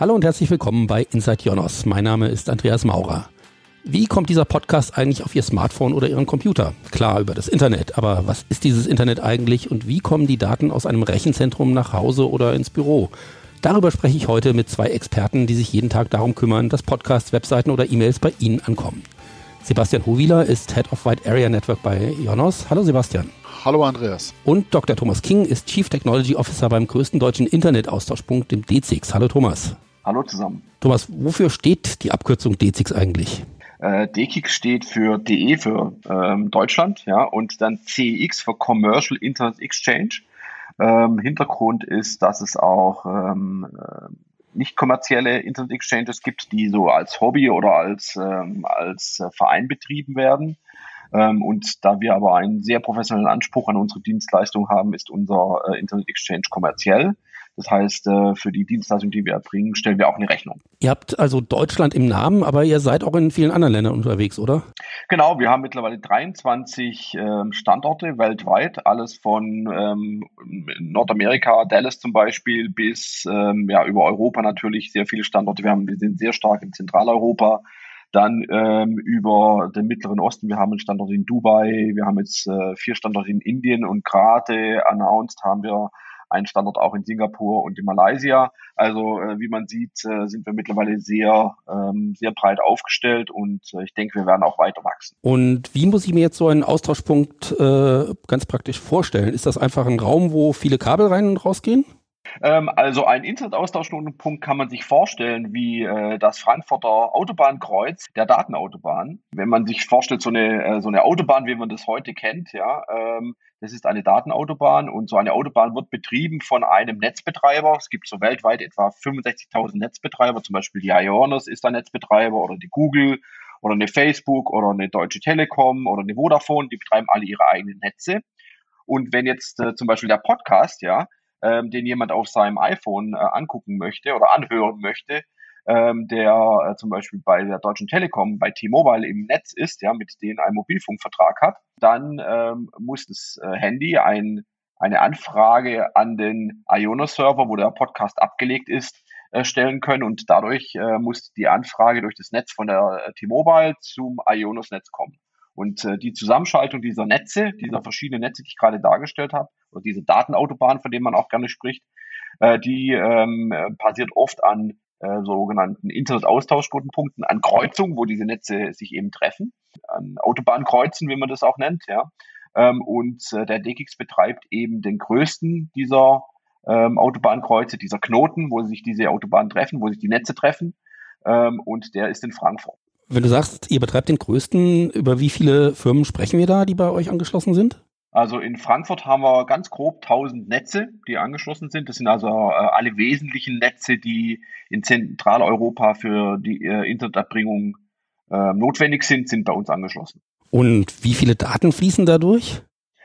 Hallo und herzlich willkommen bei Inside Jonas. Mein Name ist Andreas Maurer. Wie kommt dieser Podcast eigentlich auf Ihr Smartphone oder Ihren Computer? Klar, über das Internet. Aber was ist dieses Internet eigentlich und wie kommen die Daten aus einem Rechenzentrum nach Hause oder ins Büro? Darüber spreche ich heute mit zwei Experten, die sich jeden Tag darum kümmern, dass Podcasts, Webseiten oder E-Mails bei Ihnen ankommen. Sebastian Huwiler ist Head of Wide Area Network bei Jonos. Hallo Sebastian. Hallo Andreas. Und Dr. Thomas King ist Chief Technology Officer beim größten deutschen Internetaustauschpunkt, dem DZIX. Hallo Thomas. Hallo zusammen. Thomas, wofür steht die Abkürzung DZIX eigentlich? Äh, DKIX steht für DE für ähm, Deutschland, ja, und dann CX für Commercial Internet Exchange. Ähm, Hintergrund ist, dass es auch ähm, äh, nicht kommerzielle Internet Exchanges gibt, die so als Hobby oder als, ähm, als äh, Verein betrieben werden. Ähm, und da wir aber einen sehr professionellen Anspruch an unsere Dienstleistung haben, ist unser äh, Internet Exchange kommerziell. Das heißt, äh, für die Dienstleistung, die wir erbringen, stellen wir auch eine Rechnung. Ihr habt also Deutschland im Namen, aber ihr seid auch in vielen anderen Ländern unterwegs, oder? Genau, wir haben mittlerweile 23 ähm, Standorte weltweit, alles von ähm, Nordamerika, Dallas zum Beispiel, bis ähm, ja, über Europa natürlich sehr viele Standorte. Wir, haben, wir sind sehr stark in Zentraleuropa, dann ähm, über den Mittleren Osten, wir haben einen Standort in Dubai, wir haben jetzt äh, vier Standorte in Indien und gerade announced haben wir einen Standort auch in Singapur und in Malaysia. Also äh, wie man sieht, äh, sind wir mittlerweile sehr, ähm, sehr breit aufgestellt und äh, ich denke, wir werden auch weiter wachsen. Und wie muss ich mir jetzt so einen Austauschpunkt äh, ganz praktisch vorstellen? Ist das einfach ein Raum, wo viele Kabel rein und rausgehen? Ähm, also ein Internetaustauschpunkt kann man sich vorstellen wie äh, das Frankfurter Autobahnkreuz der Datenautobahn. Wenn man sich vorstellt, so eine, äh, so eine Autobahn, wie man das heute kennt, ja, ähm, das ist eine Datenautobahn und so eine Autobahn wird betrieben von einem Netzbetreiber. Es gibt so weltweit etwa 65.000 Netzbetreiber, zum Beispiel die Ionos ist ein Netzbetreiber oder die Google oder eine Facebook oder eine Deutsche Telekom oder eine Vodafone, die betreiben alle ihre eigenen Netze. Und wenn jetzt äh, zum Beispiel der Podcast, ja, ähm, den jemand auf seinem iPhone äh, angucken möchte oder anhören möchte, ähm, der äh, zum Beispiel bei der Deutschen Telekom, bei T-Mobile im Netz ist, ja, mit denen ein Mobilfunkvertrag hat, dann ähm, muss das äh, Handy ein, eine Anfrage an den Iono-Server, wo der Podcast abgelegt ist, äh, stellen können und dadurch äh, muss die Anfrage durch das Netz von der äh, T-Mobile zum Ionos-Netz kommen. Und äh, die Zusammenschaltung dieser Netze, dieser verschiedenen Netze, die ich gerade dargestellt habe, oder diese Datenautobahn, von denen man auch gerne spricht, äh, die ähm, basiert oft an äh, sogenannten Internet-Austauschknotenpunkten, an Kreuzungen, wo diese Netze sich eben treffen, an Autobahnkreuzen, wie man das auch nennt, ja. Ähm, und äh, der DKIX betreibt eben den größten dieser ähm, Autobahnkreuze, dieser Knoten, wo sich diese Autobahnen treffen, wo sich die Netze treffen. Ähm, und der ist in Frankfurt. Wenn du sagst, ihr betreibt den größten, über wie viele Firmen sprechen wir da, die bei euch angeschlossen sind? Also in Frankfurt haben wir ganz grob 1000 Netze, die angeschlossen sind. Das sind also äh, alle wesentlichen Netze, die in Zentraleuropa für die äh, Interneterbringung äh, notwendig sind, sind bei uns angeschlossen. Und wie viele Daten fließen dadurch?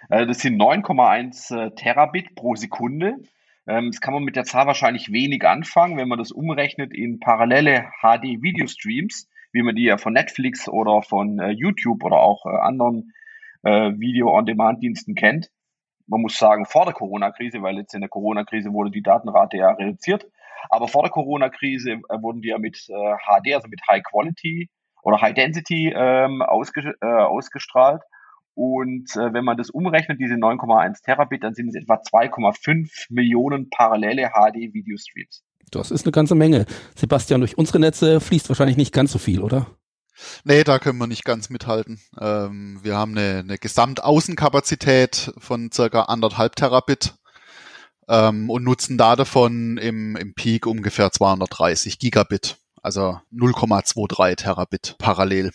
Äh, das sind 9,1 äh, Terabit pro Sekunde. Ähm, das kann man mit der Zahl wahrscheinlich wenig anfangen, wenn man das umrechnet in parallele HD-Video-Streams wie man die ja von Netflix oder von YouTube oder auch anderen äh, Video-on-Demand-Diensten kennt. Man muss sagen, vor der Corona-Krise, weil jetzt in der Corona-Krise wurde die Datenrate ja reduziert. Aber vor der Corona-Krise äh, wurden die ja mit äh, HD, also mit High Quality oder High Density ähm, ausge äh, ausgestrahlt. Und äh, wenn man das umrechnet, diese 9,1 Terabit, dann sind es etwa 2,5 Millionen parallele HD-Video-Streams. Das ist eine ganze Menge. Sebastian, durch unsere Netze fließt wahrscheinlich nicht ganz so viel, oder? Nee, da können wir nicht ganz mithalten. Ähm, wir haben eine, eine Gesamtaußenkapazität von circa anderthalb Terabit ähm, und nutzen da davon im, im Peak ungefähr 230 Gigabit, also 0,23 Terabit parallel.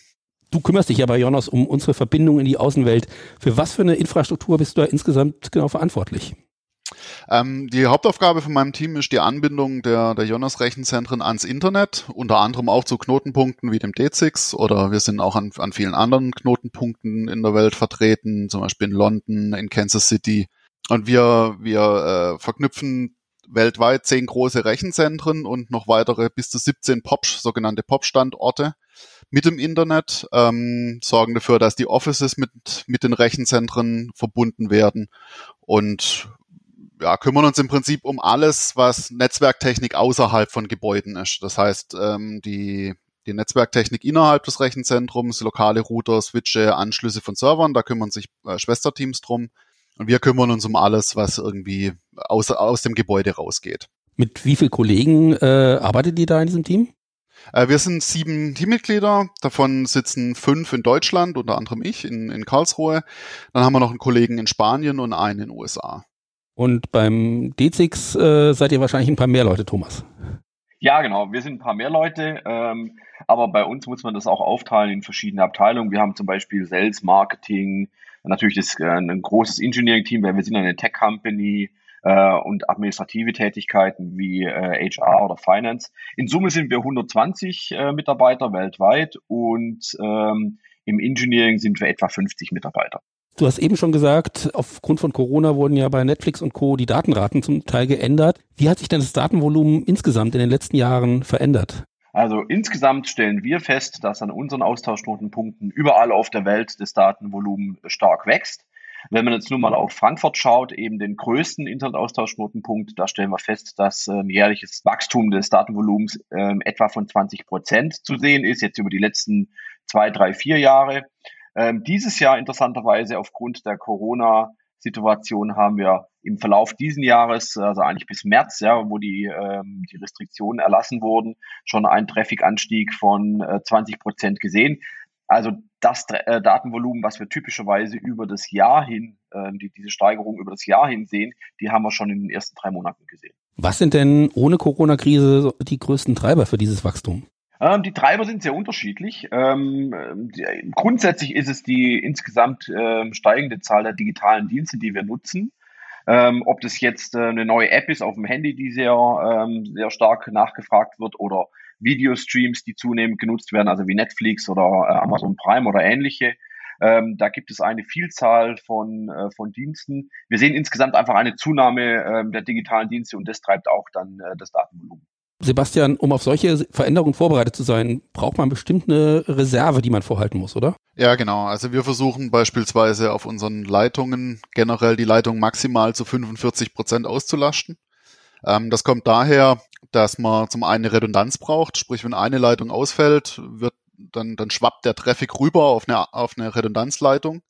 Du kümmerst dich ja bei Jonas um unsere Verbindung in die Außenwelt. Für was für eine Infrastruktur bist du da insgesamt genau verantwortlich? Ähm, die Hauptaufgabe von meinem Team ist die Anbindung der, der Jonas-Rechenzentren ans Internet, unter anderem auch zu Knotenpunkten wie dem D6 oder wir sind auch an, an vielen anderen Knotenpunkten in der Welt vertreten, zum Beispiel in London, in Kansas City. Und wir, wir äh, verknüpfen weltweit zehn große Rechenzentren und noch weitere bis zu 17 POP, sogenannte POP-Standorte mit dem Internet, ähm, sorgen dafür, dass die Offices mit, mit den Rechenzentren verbunden werden und ja, kümmern uns im Prinzip um alles, was Netzwerktechnik außerhalb von Gebäuden ist. Das heißt, ähm, die, die Netzwerktechnik innerhalb des Rechenzentrums, lokale Router, Switche, Anschlüsse von Servern, da kümmern sich äh, Schwesterteams drum. Und wir kümmern uns um alles, was irgendwie aus, aus dem Gebäude rausgeht. Mit wie vielen Kollegen äh, arbeitet ihr da in diesem Team? Äh, wir sind sieben Teammitglieder, davon sitzen fünf in Deutschland, unter anderem ich in, in Karlsruhe. Dann haben wir noch einen Kollegen in Spanien und einen in den USA. Und beim D6 äh, seid ihr wahrscheinlich ein paar mehr Leute, Thomas. Ja, genau. Wir sind ein paar mehr Leute, ähm, aber bei uns muss man das auch aufteilen in verschiedene Abteilungen. Wir haben zum Beispiel Sales, Marketing, natürlich das, äh, ein großes Engineering-Team, weil wir sind eine Tech-Company äh, und administrative Tätigkeiten wie äh, HR oder Finance. In Summe sind wir 120 äh, Mitarbeiter weltweit und ähm, im Engineering sind wir etwa 50 Mitarbeiter. Du hast eben schon gesagt, aufgrund von Corona wurden ja bei Netflix und Co. die Datenraten zum Teil geändert. Wie hat sich denn das Datenvolumen insgesamt in den letzten Jahren verändert? Also insgesamt stellen wir fest, dass an unseren Austauschknotenpunkten überall auf der Welt das Datenvolumen stark wächst. Wenn man jetzt nur mal auf Frankfurt schaut, eben den größten Internetaustauschknotenpunkt, da stellen wir fest, dass ein ähm, jährliches Wachstum des Datenvolumens äh, etwa von 20 Prozent zu sehen ist, jetzt über die letzten zwei, drei, vier Jahre. Ähm, dieses Jahr interessanterweise aufgrund der Corona Situation haben wir im Verlauf diesen Jahres, also eigentlich bis März, ja, wo die, ähm, die Restriktionen erlassen wurden, schon einen Traffic-Anstieg von äh, 20 Prozent gesehen. Also das äh, Datenvolumen, was wir typischerweise über das Jahr hin, äh, die, diese Steigerung über das Jahr hin sehen, die haben wir schon in den ersten drei Monaten gesehen. Was sind denn ohne Corona-Krise die größten Treiber für dieses Wachstum? Ähm, die Treiber sind sehr unterschiedlich. Ähm, die, grundsätzlich ist es die insgesamt äh, steigende Zahl der digitalen Dienste, die wir nutzen. Ähm, ob das jetzt äh, eine neue App ist auf dem Handy, die sehr, ähm, sehr stark nachgefragt wird, oder Videostreams, die zunehmend genutzt werden, also wie Netflix oder äh, Amazon Prime oder ähnliche. Ähm, da gibt es eine Vielzahl von, äh, von Diensten. Wir sehen insgesamt einfach eine Zunahme äh, der digitalen Dienste und das treibt auch dann äh, das Datenvolumen. Sebastian, um auf solche Veränderungen vorbereitet zu sein, braucht man bestimmt eine Reserve, die man vorhalten muss, oder? Ja, genau. Also wir versuchen beispielsweise auf unseren Leitungen generell die Leitung maximal zu 45 Prozent auszulasten. Ähm, das kommt daher, dass man zum einen eine Redundanz braucht, sprich wenn eine Leitung ausfällt, wird dann, dann schwappt der Traffic rüber auf eine, auf eine Redundanzleitung.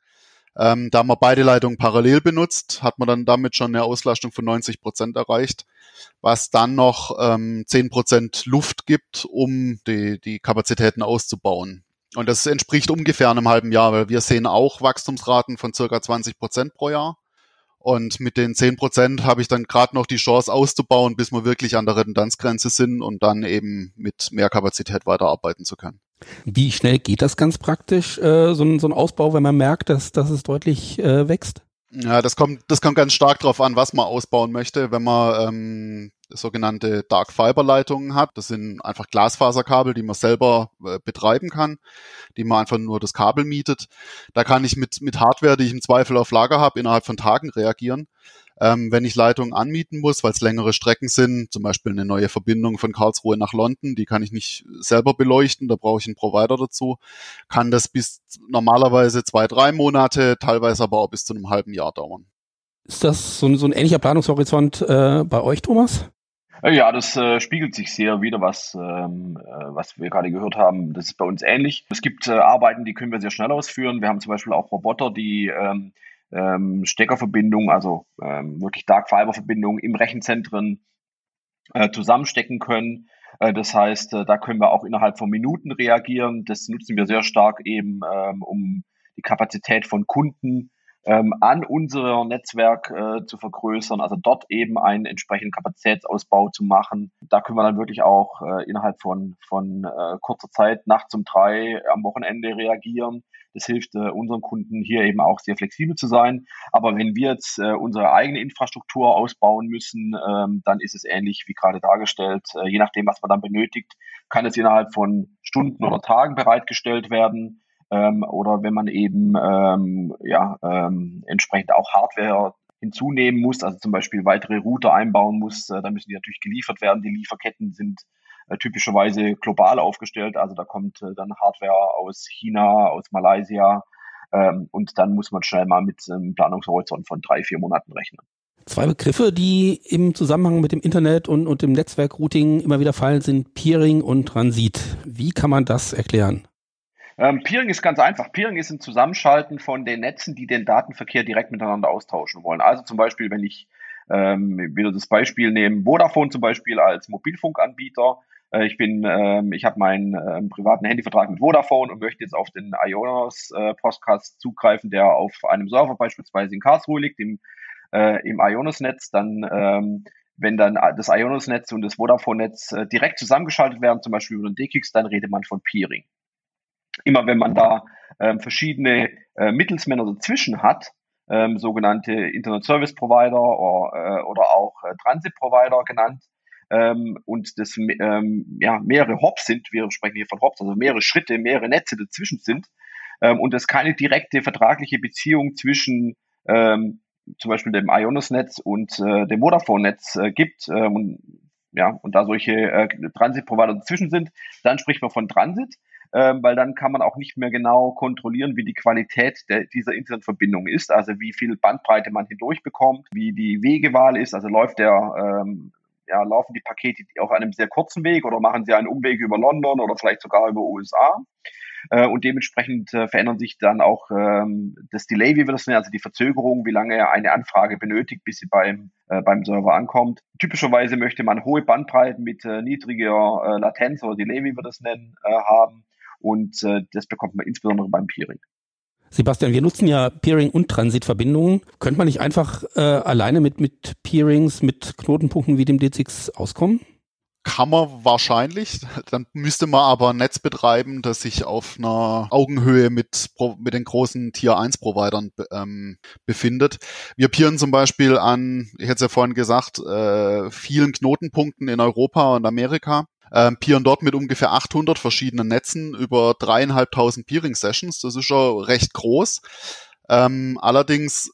Ähm, da man beide Leitungen parallel benutzt, hat man dann damit schon eine Auslastung von 90 Prozent erreicht, was dann noch ähm, 10 Prozent Luft gibt, um die, die Kapazitäten auszubauen. Und das entspricht ungefähr einem halben Jahr, weil wir sehen auch Wachstumsraten von circa 20 Prozent pro Jahr. Und mit den 10 Prozent habe ich dann gerade noch die Chance auszubauen, bis wir wirklich an der Redundanzgrenze sind und dann eben mit mehr Kapazität weiterarbeiten zu können. Wie schnell geht das ganz praktisch, äh, so, ein, so ein Ausbau, wenn man merkt, dass, dass es deutlich äh, wächst? Ja, das kommt, das kommt ganz stark darauf an, was man ausbauen möchte. Wenn man ähm, sogenannte Dark Fiber Leitungen hat, das sind einfach Glasfaserkabel, die man selber äh, betreiben kann, die man einfach nur das Kabel mietet. Da kann ich mit, mit Hardware, die ich im Zweifel auf Lager habe, innerhalb von Tagen reagieren. Ähm, wenn ich Leitungen anmieten muss, weil es längere Strecken sind, zum Beispiel eine neue Verbindung von Karlsruhe nach London, die kann ich nicht selber beleuchten, da brauche ich einen Provider dazu, kann das bis normalerweise zwei, drei Monate, teilweise aber auch bis zu einem halben Jahr dauern. Ist das so ein, so ein ähnlicher Planungshorizont äh, bei euch, Thomas? Äh, ja, das äh, spiegelt sich sehr wieder, was, ähm, äh, was wir gerade gehört haben. Das ist bei uns ähnlich. Es gibt äh, Arbeiten, die können wir sehr schnell ausführen. Wir haben zum Beispiel auch Roboter, die ähm, ähm, Steckerverbindungen, also ähm, wirklich Dark Fiber Verbindungen im Rechenzentren äh, zusammenstecken können. Äh, das heißt, äh, da können wir auch innerhalb von Minuten reagieren. Das nutzen wir sehr stark eben, ähm, um die Kapazität von Kunden ähm, an unser Netzwerk äh, zu vergrößern, also dort eben einen entsprechenden Kapazitätsausbau zu machen. Da können wir dann wirklich auch äh, innerhalb von, von äh, kurzer Zeit, nachts um drei, am Wochenende reagieren. Das hilft äh, unseren Kunden hier eben auch sehr flexibel zu sein. Aber wenn wir jetzt äh, unsere eigene Infrastruktur ausbauen müssen, ähm, dann ist es ähnlich wie gerade dargestellt. Äh, je nachdem, was man dann benötigt, kann es innerhalb von Stunden oder Tagen bereitgestellt werden. Ähm, oder wenn man eben ähm, ja, ähm, entsprechend auch Hardware hinzunehmen muss, also zum Beispiel weitere Router einbauen muss, äh, dann müssen die natürlich geliefert werden. Die Lieferketten sind typischerweise global aufgestellt. Also da kommt äh, dann Hardware aus China, aus Malaysia ähm, und dann muss man schnell mal mit einem Planungshorizont von drei, vier Monaten rechnen. Zwei Begriffe, die im Zusammenhang mit dem Internet und, und dem Netzwerkrouting immer wieder fallen, sind Peering und Transit. Wie kann man das erklären? Ähm, Peering ist ganz einfach. Peering ist ein Zusammenschalten von den Netzen, die den Datenverkehr direkt miteinander austauschen wollen. Also zum Beispiel, wenn ich ähm, wieder das Beispiel nehmen, Vodafone zum Beispiel als Mobilfunkanbieter. Äh, ich bin, ähm, ich habe meinen äh, privaten Handyvertrag mit Vodafone und möchte jetzt auf den Ionos äh, Podcast zugreifen, der auf einem Server beispielsweise in Karlsruhe liegt, im äh, im Ionos-Netz, dann ähm, wenn dann das Ionos-Netz und das Vodafone-Netz äh, direkt zusammengeschaltet werden, zum Beispiel über den DKIX, dann redet man von Peering. Immer wenn man da ähm, verschiedene äh, Mittelsmänner dazwischen hat, ähm, sogenannte Internet Service Provider oder, äh, oder auch äh, Transit Provider genannt, ähm, und das ähm, ja, mehrere Hops sind, wir sprechen hier von Hops, also mehrere Schritte, mehrere Netze dazwischen sind, ähm, und es keine direkte vertragliche Beziehung zwischen ähm, zum Beispiel dem Ionos-Netz und äh, dem Vodafone-Netz äh, gibt äh, und, ja, und da solche äh, Transit-Provider dazwischen sind, dann spricht man von Transit, äh, weil dann kann man auch nicht mehr genau kontrollieren, wie die Qualität der, dieser Internetverbindung ist, also wie viel Bandbreite man hindurch bekommt, wie die Wegewahl ist, also läuft der ähm, ja, laufen die Pakete auf einem sehr kurzen Weg oder machen sie einen Umweg über London oder vielleicht sogar über USA. Äh, und dementsprechend äh, verändern sich dann auch ähm, das Delay, wie wir das nennen, also die Verzögerung, wie lange eine Anfrage benötigt, bis sie beim, äh, beim Server ankommt. Typischerweise möchte man hohe Bandbreiten mit äh, niedriger äh, Latenz oder Delay, wie wir das nennen, äh, haben. Und das bekommt man insbesondere beim Peering. Sebastian, wir nutzen ja Peering und Transitverbindungen. Könnte man nicht einfach äh, alleine mit, mit Peerings, mit Knotenpunkten wie dem D6 auskommen? kann man wahrscheinlich. Dann müsste man aber ein Netz betreiben, das sich auf einer Augenhöhe mit, mit den großen Tier 1 Providern ähm, befindet. Wir peeren zum Beispiel an, ich hätte es ja vorhin gesagt, äh, vielen Knotenpunkten in Europa und Amerika. Ähm, peeren dort mit ungefähr 800 verschiedenen Netzen über dreieinhalbtausend Peering Sessions. Das ist schon recht groß. Ähm, allerdings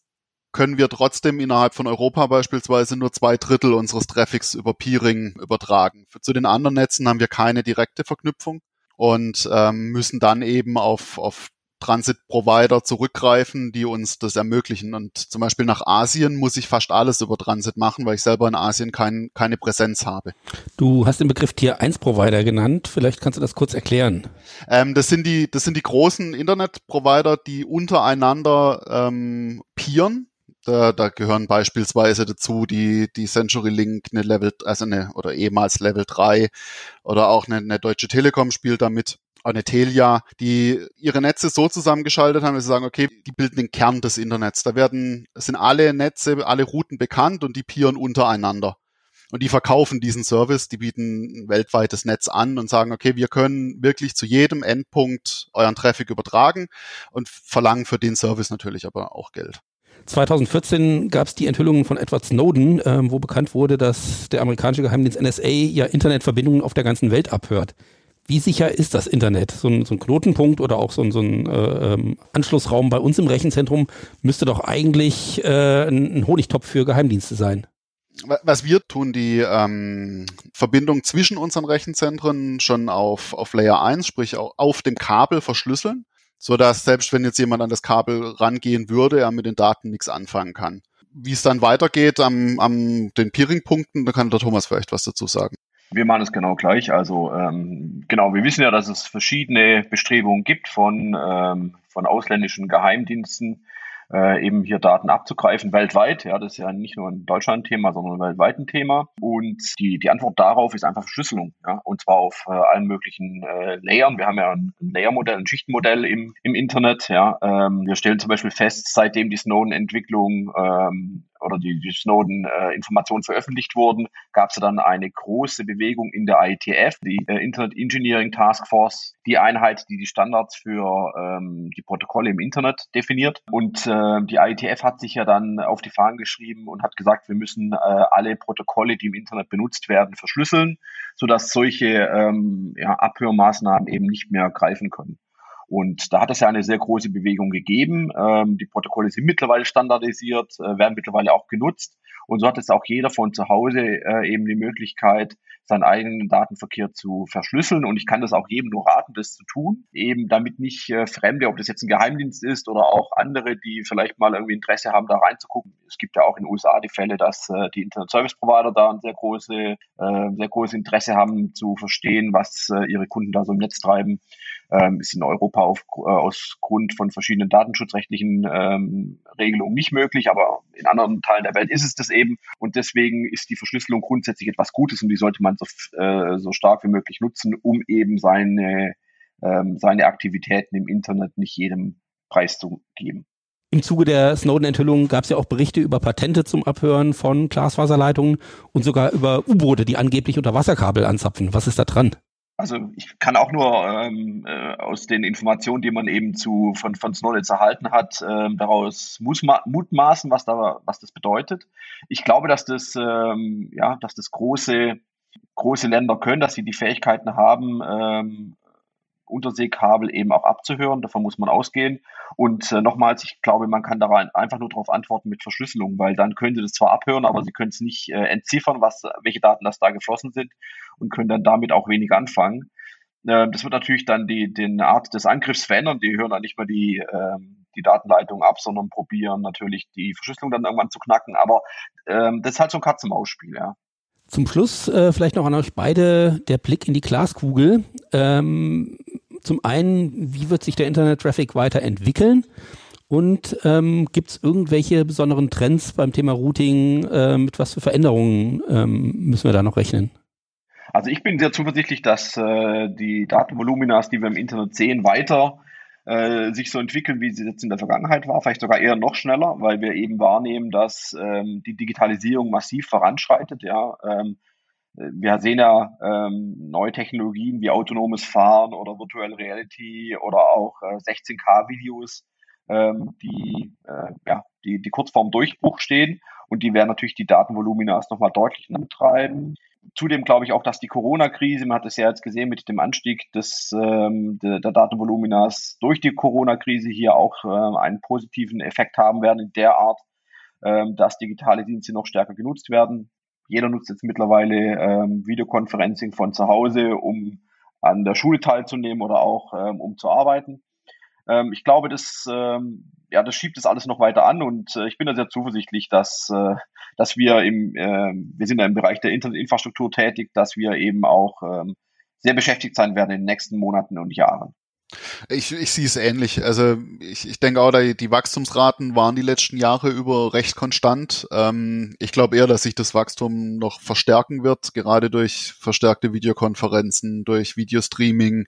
können wir trotzdem innerhalb von Europa beispielsweise nur zwei Drittel unseres Traffics über Peering übertragen. Zu den anderen Netzen haben wir keine direkte Verknüpfung und ähm, müssen dann eben auf, auf Transit-Provider zurückgreifen, die uns das ermöglichen. Und zum Beispiel nach Asien muss ich fast alles über Transit machen, weil ich selber in Asien kein, keine Präsenz habe. Du hast den Begriff Tier 1 Provider genannt. Vielleicht kannst du das kurz erklären. Ähm, das sind die, das sind die großen Internet-Provider, die untereinander ähm, peeren da, da gehören beispielsweise dazu die, die Century Link, eine Level, also eine, oder ehemals Level 3 oder auch eine, eine Deutsche Telekom spielt damit eine Telia, die ihre Netze so zusammengeschaltet haben, dass sie sagen, okay, die bilden den Kern des Internets. Da werden, sind alle Netze, alle Routen bekannt und die peeren untereinander. Und die verkaufen diesen Service, die bieten ein weltweites Netz an und sagen, okay, wir können wirklich zu jedem Endpunkt euren Traffic übertragen und verlangen für den Service natürlich aber auch Geld. 2014 gab es die Enthüllungen von Edward Snowden, ähm, wo bekannt wurde, dass der amerikanische Geheimdienst NSA ja Internetverbindungen auf der ganzen Welt abhört. Wie sicher ist das Internet? So ein, so ein Knotenpunkt oder auch so ein, so ein äh, ähm, Anschlussraum bei uns im Rechenzentrum müsste doch eigentlich äh, ein, Honigtopf für Geheimdienste sein. Was wir tun, die ähm, Verbindung zwischen unseren Rechenzentren schon auf, auf Layer 1, sprich auf dem Kabel verschlüsseln so dass selbst wenn jetzt jemand an das Kabel rangehen würde, er mit den Daten nichts anfangen kann. Wie es dann weitergeht am, am den Peering-Punkten, da kann der Thomas vielleicht was dazu sagen. Wir machen es genau gleich. Also ähm, genau, wir wissen ja, dass es verschiedene Bestrebungen gibt von, ähm, von ausländischen Geheimdiensten, äh, eben hier Daten abzugreifen, weltweit. Ja, das ist ja nicht nur ein Deutschland-Thema, sondern ein weltweit Thema. Und die, die Antwort darauf ist einfach Verschlüsselung. Ja, und zwar auf äh, allen möglichen äh, Layern. Wir haben ja ein, ein Layer-Modell, ein Schichtenmodell im, im Internet. Ja, ähm, wir stellen zum Beispiel fest, seitdem die Snowden-Entwicklung ähm, oder die, die Snowden-Informationen äh, veröffentlicht wurden, gab es dann eine große Bewegung in der IETF, die äh, Internet Engineering Task Force, die Einheit, die die Standards für ähm, die Protokolle im Internet definiert. Und äh, die IETF hat sich ja dann auf die Fahnen geschrieben und hat gesagt, wir müssen äh, alle Protokolle, die im Internet benutzt werden, verschlüsseln, sodass solche ähm, ja, Abhörmaßnahmen eben nicht mehr greifen können. Und da hat es ja eine sehr große Bewegung gegeben. Ähm, die Protokolle sind mittlerweile standardisiert, äh, werden mittlerweile auch genutzt. Und so hat es auch jeder von zu Hause äh, eben die Möglichkeit, seinen eigenen Datenverkehr zu verschlüsseln. Und ich kann das auch jedem nur raten, das zu tun, eben damit nicht äh, Fremde, ob das jetzt ein Geheimdienst ist oder auch andere, die vielleicht mal irgendwie Interesse haben, da reinzugucken. Es gibt ja auch in den USA die Fälle, dass äh, die Internet Service Provider da ein sehr große, äh, sehr großes Interesse haben zu verstehen, was äh, ihre Kunden da so im Netz treiben ähm, ist in Europa auf, äh, aus Grund von verschiedenen datenschutzrechtlichen ähm, Regelungen nicht möglich, aber in anderen Teilen der Welt ist es das eben. Und deswegen ist die Verschlüsselung grundsätzlich etwas Gutes und die sollte man so, äh, so stark wie möglich nutzen, um eben seine, ähm, seine Aktivitäten im Internet nicht jedem preiszugeben. Im Zuge der Snowden-Enthüllung gab es ja auch Berichte über Patente zum Abhören von Glasfaserleitungen und sogar über U-Boote, die angeblich unter Wasserkabel anzapfen. Was ist da dran? Also ich kann auch nur ähm, äh, aus den Informationen, die man eben zu von, von Snowden erhalten hat, ähm, daraus muss mutmaßen, was da was das bedeutet. Ich glaube, dass das ähm, ja, dass das große große Länder können, dass sie die Fähigkeiten haben, ähm, Unterseekabel eben auch abzuhören. Davon muss man ausgehen. Und äh, nochmals, ich glaube, man kann da einfach nur darauf antworten mit Verschlüsselung, weil dann können Sie das zwar abhören, aber Sie können es nicht äh, entziffern, was, welche Daten das da geflossen sind und können dann damit auch wenig anfangen. Äh, das wird natürlich dann die, den Art des Angriffs verändern. Die hören dann nicht mehr die, äh, die Datenleitung ab, sondern probieren natürlich die Verschlüsselung dann irgendwann zu knacken. Aber ähm, das ist halt so ein Katz-und-Maus-Spiel, ja. Zum Schluss äh, vielleicht noch an euch beide der Blick in die Glaskugel. Ähm, zum einen, wie wird sich der Internet-Traffic weiterentwickeln? Und ähm, gibt es irgendwelche besonderen Trends beim Thema Routing? Äh, mit was für Veränderungen ähm, müssen wir da noch rechnen? Also ich bin sehr zuversichtlich, dass äh, die Datenvoluminas, die wir im Internet sehen, weiter äh, sich so entwickeln, wie sie jetzt in der Vergangenheit war, vielleicht sogar eher noch schneller, weil wir eben wahrnehmen, dass ähm, die Digitalisierung massiv voranschreitet. Ja, ähm, wir sehen ja ähm, neue Technologien wie autonomes Fahren oder Virtual Reality oder auch äh, 16K-Videos, ähm, die, äh, ja, die, die kurz vorm Durchbruch stehen und die werden natürlich die Datenvolumina erst nochmal deutlich antreiben zudem glaube ich auch, dass die Corona-Krise, man hat es ja jetzt gesehen mit dem Anstieg des, ähm, der, der Datenvoluminas durch die Corona-Krise hier auch äh, einen positiven Effekt haben werden in der Art, ähm, dass digitale Dienste noch stärker genutzt werden. Jeder nutzt jetzt mittlerweile ähm, Videoconferencing von zu Hause, um an der Schule teilzunehmen oder auch ähm, um zu arbeiten. Ähm, ich glaube, das, ähm, ja, das schiebt das alles noch weiter an und äh, ich bin da sehr zuversichtlich, dass, äh, dass wir im, äh, wir sind ja im Bereich der Internetinfrastruktur tätig, dass wir eben auch ähm, sehr beschäftigt sein werden in den nächsten Monaten und Jahren. Ich, ich sehe es ähnlich. Also ich, ich denke auch, die, die Wachstumsraten waren die letzten Jahre über recht konstant. Ähm, ich glaube eher, dass sich das Wachstum noch verstärken wird, gerade durch verstärkte Videokonferenzen, durch Videostreaming.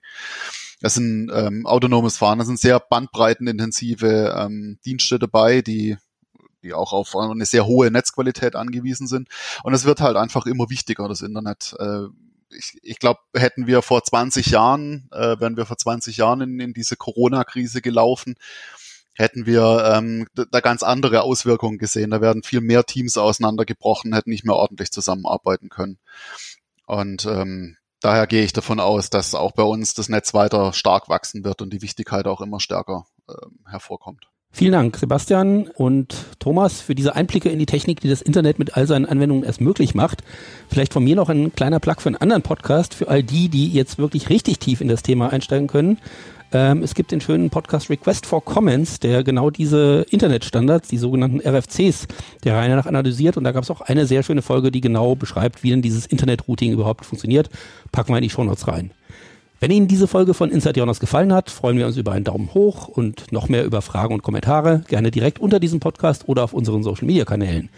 Das sind ähm, autonomes Fahren, das sind sehr bandbreitenintensive ähm, Dienste dabei, die die auch auf eine sehr hohe Netzqualität angewiesen sind. Und es wird halt einfach immer wichtiger, das Internet. Äh, ich, ich glaube, hätten wir vor 20 Jahren, äh, wären wir vor 20 Jahren in, in diese Corona-Krise gelaufen, hätten wir ähm, da ganz andere Auswirkungen gesehen. Da werden viel mehr Teams auseinandergebrochen, hätten nicht mehr ordentlich zusammenarbeiten können. Und ähm, daher gehe ich davon aus, dass auch bei uns das Netz weiter stark wachsen wird und die Wichtigkeit auch immer stärker äh, hervorkommt. Vielen Dank, Sebastian und Thomas, für diese Einblicke in die Technik, die das Internet mit all seinen Anwendungen erst möglich macht. Vielleicht von mir noch ein kleiner Plug für einen anderen Podcast, für all die, die jetzt wirklich richtig tief in das Thema einsteigen können. Ähm, es gibt den schönen Podcast Request for Comments, der genau diese Internetstandards, die sogenannten RFCs, der Reihe nach analysiert. Und da gab es auch eine sehr schöne Folge, die genau beschreibt, wie denn dieses Internet-Routing überhaupt funktioniert. Packen wir in die Shownotes rein. Wenn Ihnen diese Folge von Inside Jonas gefallen hat, freuen wir uns über einen Daumen hoch und noch mehr über Fragen und Kommentare, gerne direkt unter diesem Podcast oder auf unseren Social Media Kanälen.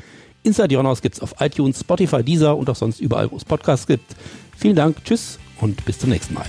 Inside Jonas gibt's auf iTunes, Spotify, Deezer und auch sonst überall, wo es Podcasts gibt. Vielen Dank, tschüss und bis zum nächsten Mal.